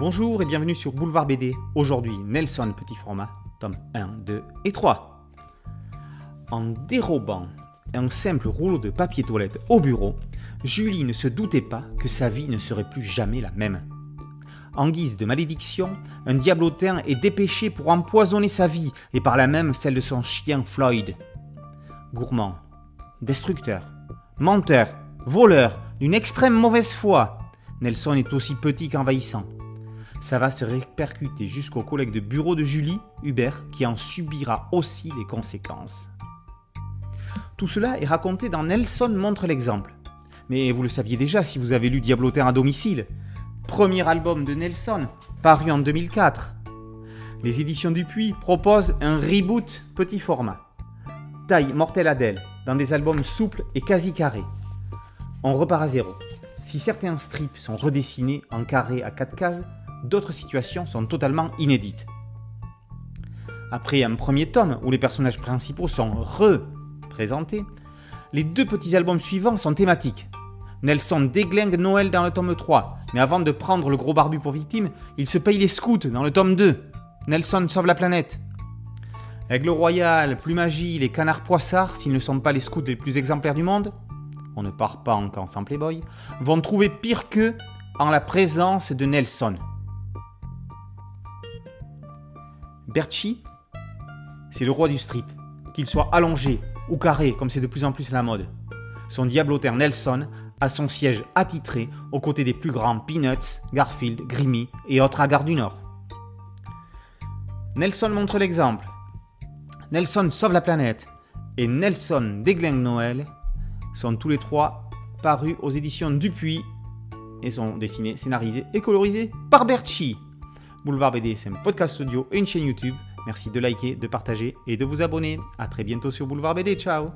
Bonjour et bienvenue sur Boulevard BD. Aujourd'hui, Nelson petit format, tome 1, 2 et 3. En dérobant un simple rouleau de papier toilette au bureau, Julie ne se doutait pas que sa vie ne serait plus jamais la même. En guise de malédiction, un diablotin est dépêché pour empoisonner sa vie et par là même celle de son chien Floyd. Gourmand, destructeur, menteur, voleur, d'une extrême mauvaise foi, Nelson est aussi petit qu'envahissant. Ça va se répercuter jusqu'au collègue de bureau de Julie, Hubert, qui en subira aussi les conséquences. Tout cela est raconté dans Nelson montre l'exemple. Mais vous le saviez déjà si vous avez lu Diablotin à domicile. Premier album de Nelson, paru en 2004. Les éditions Dupuis proposent un reboot petit format. Taille mortelle Adèle, dans des albums souples et quasi carrés. On repart à zéro. Si certains strips sont redessinés en carré à 4 cases, d'autres situations sont totalement inédites. Après un premier tome où les personnages principaux sont représentés, les deux petits albums suivants sont thématiques. Nelson déglingue Noël dans le tome 3, mais avant de prendre le gros barbu pour victime, il se paye les scouts dans le tome 2. Nelson sauve la planète. Aigle Royal, Plumagie, les canards poissards, s'ils ne sont pas les scouts les plus exemplaires du monde, on ne part pas en sans Playboy, vont trouver pire qu'eux en la présence de Nelson. Berchi, c'est le roi du strip, qu'il soit allongé ou carré comme c'est de plus en plus la mode. Son diablotin Nelson a son siège attitré aux côtés des plus grands Peanuts, Garfield, Grimmy et autres agarres du Nord. Nelson montre l'exemple. Nelson sauve la planète et Nelson déglingue Noël sont tous les trois parus aux éditions Dupuis et sont dessinés, scénarisés et colorisés par Berchi. Boulevard BD, c'est un podcast audio et une chaîne YouTube. Merci de liker, de partager et de vous abonner. A très bientôt sur Boulevard BD. Ciao